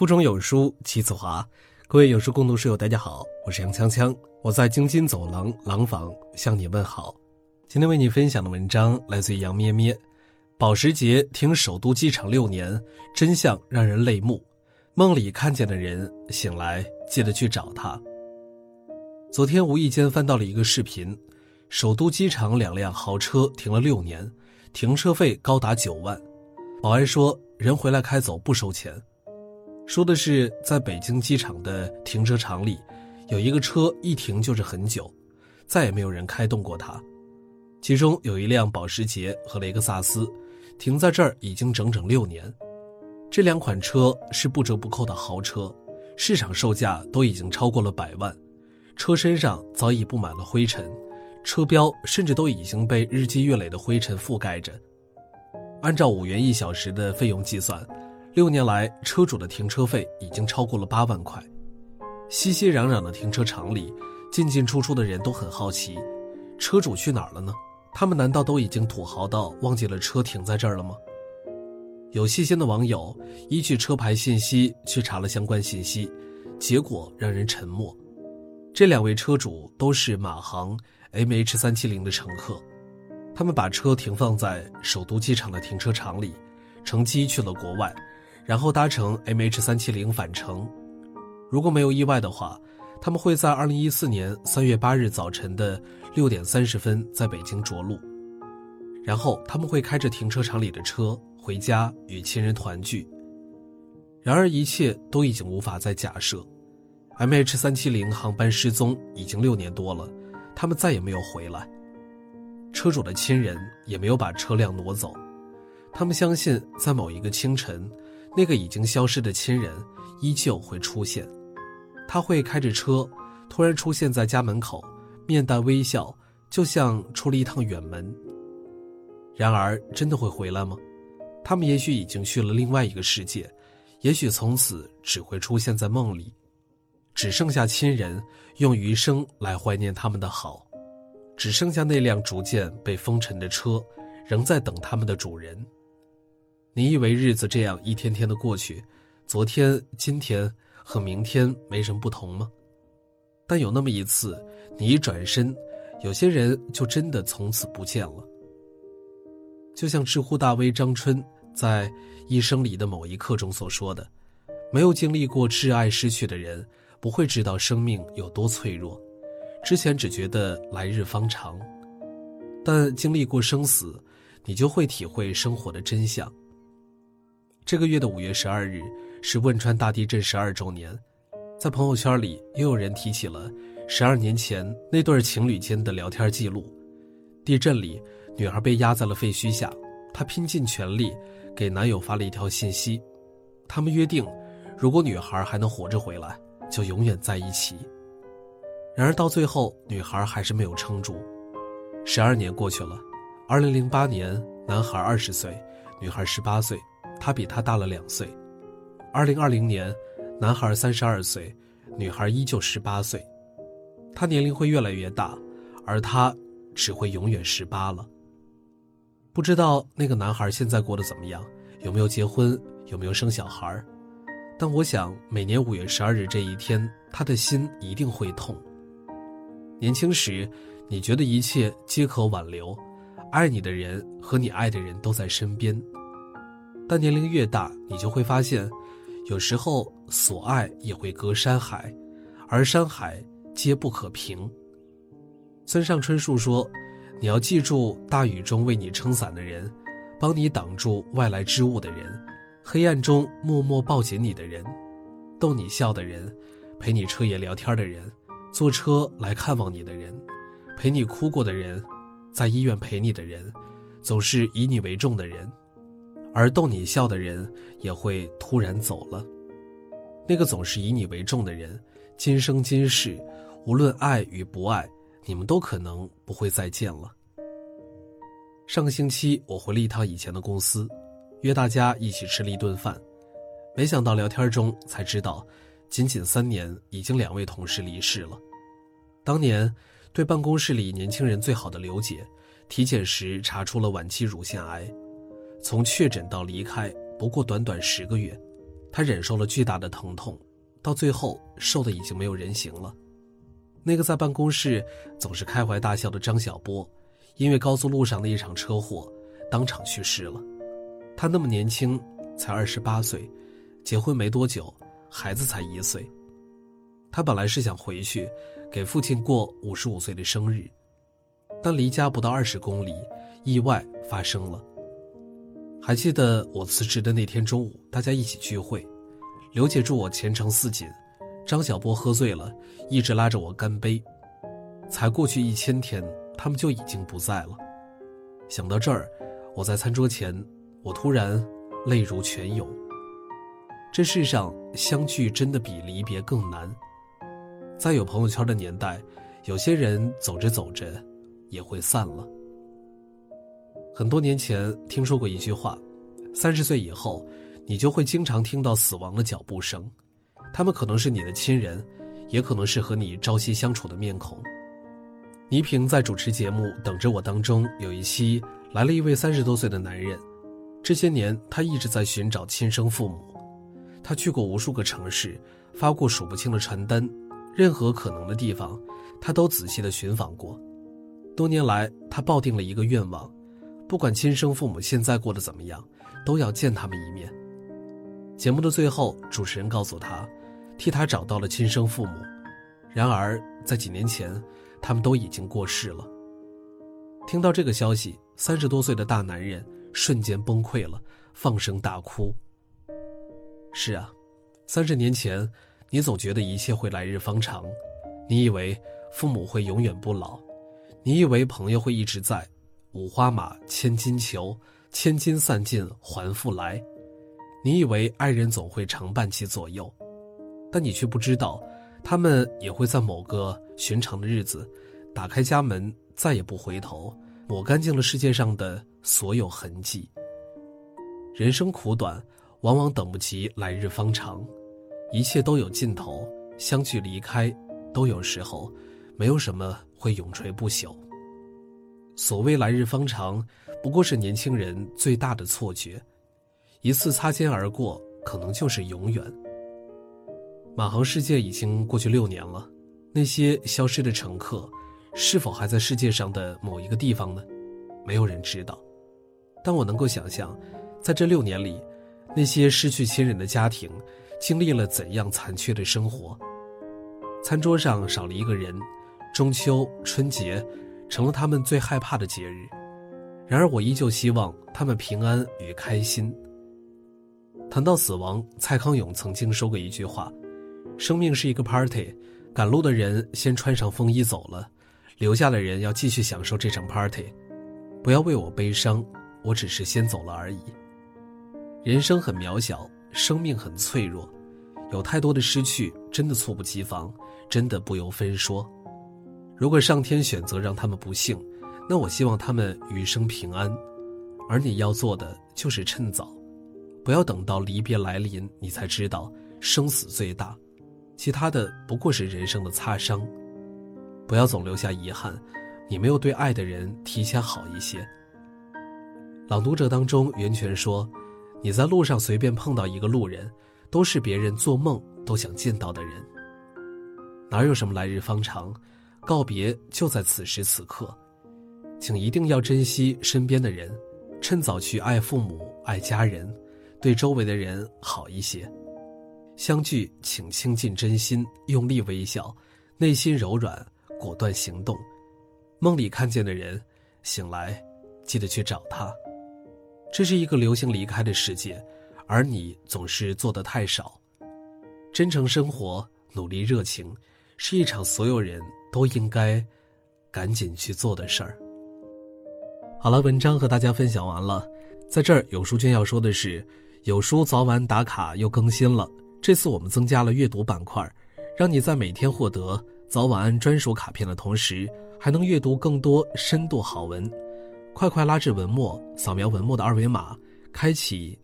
腹中有书气自华，各位有书共读室友，大家好，我是杨锵锵，我在京津走廊廊坊向你问好。今天为你分享的文章来自于杨咩咩，保时捷停首都机场六年，真相让人泪目。梦里看见的人，醒来记得去找他。昨天无意间翻到了一个视频，首都机场两辆豪车停了六年，停车费高达九万，保安说人回来开走不收钱。说的是在北京机场的停车场里，有一个车一停就是很久，再也没有人开动过它。其中有一辆保时捷和雷克萨斯，停在这儿已经整整六年。这两款车是不折不扣的豪车，市场售价都已经超过了百万，车身上早已布满了灰尘，车标甚至都已经被日积月累的灰尘覆盖着。按照五元一小时的费用计算。六年来，车主的停车费已经超过了八万块。熙熙攘攘的停车场里，进进出出的人都很好奇，车主去哪儿了呢？他们难道都已经土豪到忘记了车停在这儿了吗？有细心的网友依据车牌信息去查了相关信息，结果让人沉默。这两位车主都是马航 MH 三七零的乘客，他们把车停放在首都机场的停车场里，乘机去了国外。然后搭乘 MH 三七零返程，如果没有意外的话，他们会在二零一四年三月八日早晨的六点三十分在北京着陆，然后他们会开着停车场里的车回家与亲人团聚。然而一切都已经无法再假设，MH 三七零航班失踪已经六年多了，他们再也没有回来，车主的亲人也没有把车辆挪走，他们相信在某一个清晨。那个已经消失的亲人依旧会出现，他会开着车，突然出现在家门口，面带微笑，就像出了一趟远门。然而，真的会回来吗？他们也许已经去了另外一个世界，也许从此只会出现在梦里，只剩下亲人用余生来怀念他们的好，只剩下那辆逐渐被风尘的车，仍在等他们的主人。你以为日子这样一天天的过去，昨天、今天和明天没什么不同吗？但有那么一次，你一转身，有些人就真的从此不见了。就像知乎大 V 张春在《一生里的某一刻》中所说的：“没有经历过挚爱失去的人，不会知道生命有多脆弱。之前只觉得来日方长，但经历过生死，你就会体会生活的真相。”这个月的五月十二日是汶川大地震十二周年，在朋友圈里又有人提起了十二年前那对情侣间的聊天记录。地震里，女孩被压在了废墟下，她拼尽全力给男友发了一条信息，他们约定，如果女孩还能活着回来，就永远在一起。然而到最后，女孩还是没有撑住。十二年过去了，二零零八年，男孩二十岁，女孩十八岁。他比他大了两岁。二零二零年，男孩三十二岁，女孩依旧十八岁。他年龄会越来越大，而他只会永远十八了。不知道那个男孩现在过得怎么样，有没有结婚，有没有生小孩？但我想，每年五月十二日这一天，他的心一定会痛。年轻时，你觉得一切皆可挽留，爱你的人和你爱的人都在身边。但年龄越大，你就会发现，有时候所爱也会隔山海，而山海皆不可平。村上春树说：“你要记住，大雨中为你撑伞的人，帮你挡住外来之物的人，黑暗中默默抱紧你的人，逗你笑的人，陪你彻夜聊天的人，坐车来看望你的人，陪你哭过的人，在医院陪你的人，总是以你为重的人。”而逗你笑的人也会突然走了，那个总是以你为重的人，今生今世，无论爱与不爱，你们都可能不会再见了。上个星期我回了一趟以前的公司，约大家一起吃了一顿饭，没想到聊天中才知道，仅仅三年，已经两位同事离世了。当年对办公室里年轻人最好的刘姐，体检时查出了晚期乳腺癌。从确诊到离开不过短短十个月，他忍受了巨大的疼痛，到最后瘦的已经没有人形了。那个在办公室总是开怀大笑的张小波，因为高速路上的一场车祸，当场去世了。他那么年轻，才二十八岁，结婚没多久，孩子才一岁。他本来是想回去，给父亲过五十五岁的生日，但离家不到二十公里，意外发生了。还记得我辞职的那天中午，大家一起聚会，刘姐祝我前程似锦。张小波喝醉了，一直拉着我干杯。才过去一千天，他们就已经不在了。想到这儿，我在餐桌前，我突然泪如泉涌。这世上相聚真的比离别更难。在有朋友圈的年代，有些人走着走着也会散了。很多年前听说过一句话：三十岁以后，你就会经常听到死亡的脚步声。他们可能是你的亲人，也可能是和你朝夕相处的面孔。倪萍在主持节目《等着我》当中有一期来了一位三十多岁的男人，这些年他一直在寻找亲生父母，他去过无数个城市，发过数不清的传单，任何可能的地方，他都仔细的寻访过。多年来，他抱定了一个愿望，不管亲生父母现在过得怎么样，都要见他们一面。节目的最后，主持人告诉他。替他找到了亲生父母，然而在几年前，他们都已经过世了。听到这个消息，三十多岁的大男人瞬间崩溃了，放声大哭。是啊，三十年前，你总觉得一切会来日方长，你以为父母会永远不老，你以为朋友会一直在，五花马，千金裘，千金散尽还复来，你以为爱人总会常伴其左右。但你却不知道，他们也会在某个寻常的日子，打开家门，再也不回头，抹干净了世界上的所有痕迹。人生苦短，往往等不及来日方长，一切都有尽头，相聚离开，都有时候，没有什么会永垂不朽。所谓来日方长，不过是年轻人最大的错觉，一次擦肩而过，可能就是永远。马航事件已经过去六年了，那些消失的乘客，是否还在世界上的某一个地方呢？没有人知道。但我能够想象，在这六年里，那些失去亲人的家庭，经历了怎样残缺的生活。餐桌上少了一个人，中秋、春节，成了他们最害怕的节日。然而，我依旧希望他们平安与开心。谈到死亡，蔡康永曾经说过一句话。生命是一个 party，赶路的人先穿上风衣走了，留下的人要继续享受这场 party。不要为我悲伤，我只是先走了而已。人生很渺小，生命很脆弱，有太多的失去，真的猝不及防，真的不由分说。如果上天选择让他们不幸，那我希望他们余生平安。而你要做的就是趁早，不要等到离别来临，你才知道生死最大。其他的不过是人生的擦伤，不要总留下遗憾。你没有对爱的人提前好一些。朗读者当中，袁泉说：“你在路上随便碰到一个路人，都是别人做梦都想见到的人。哪有什么来日方长，告别就在此时此刻。请一定要珍惜身边的人，趁早去爱父母、爱家人，对周围的人好一些。”相聚，请倾尽真心，用力微笑，内心柔软，果断行动。梦里看见的人，醒来记得去找他。这是一个流行离开的世界，而你总是做的太少。真诚生活，努力热情，是一场所有人都应该赶紧去做的事儿。好了，文章和大家分享完了，在这儿有书君要说的是，有书早晚打卡又更新了。这次我们增加了阅读板块，让你在每天获得早晚安专属卡片的同时，还能阅读更多深度好文。快快拉至文末，扫描文末的二维码，开启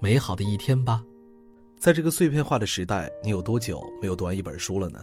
美好的一天吧。在这个碎片化的时代，你有多久没有读完一本书了呢？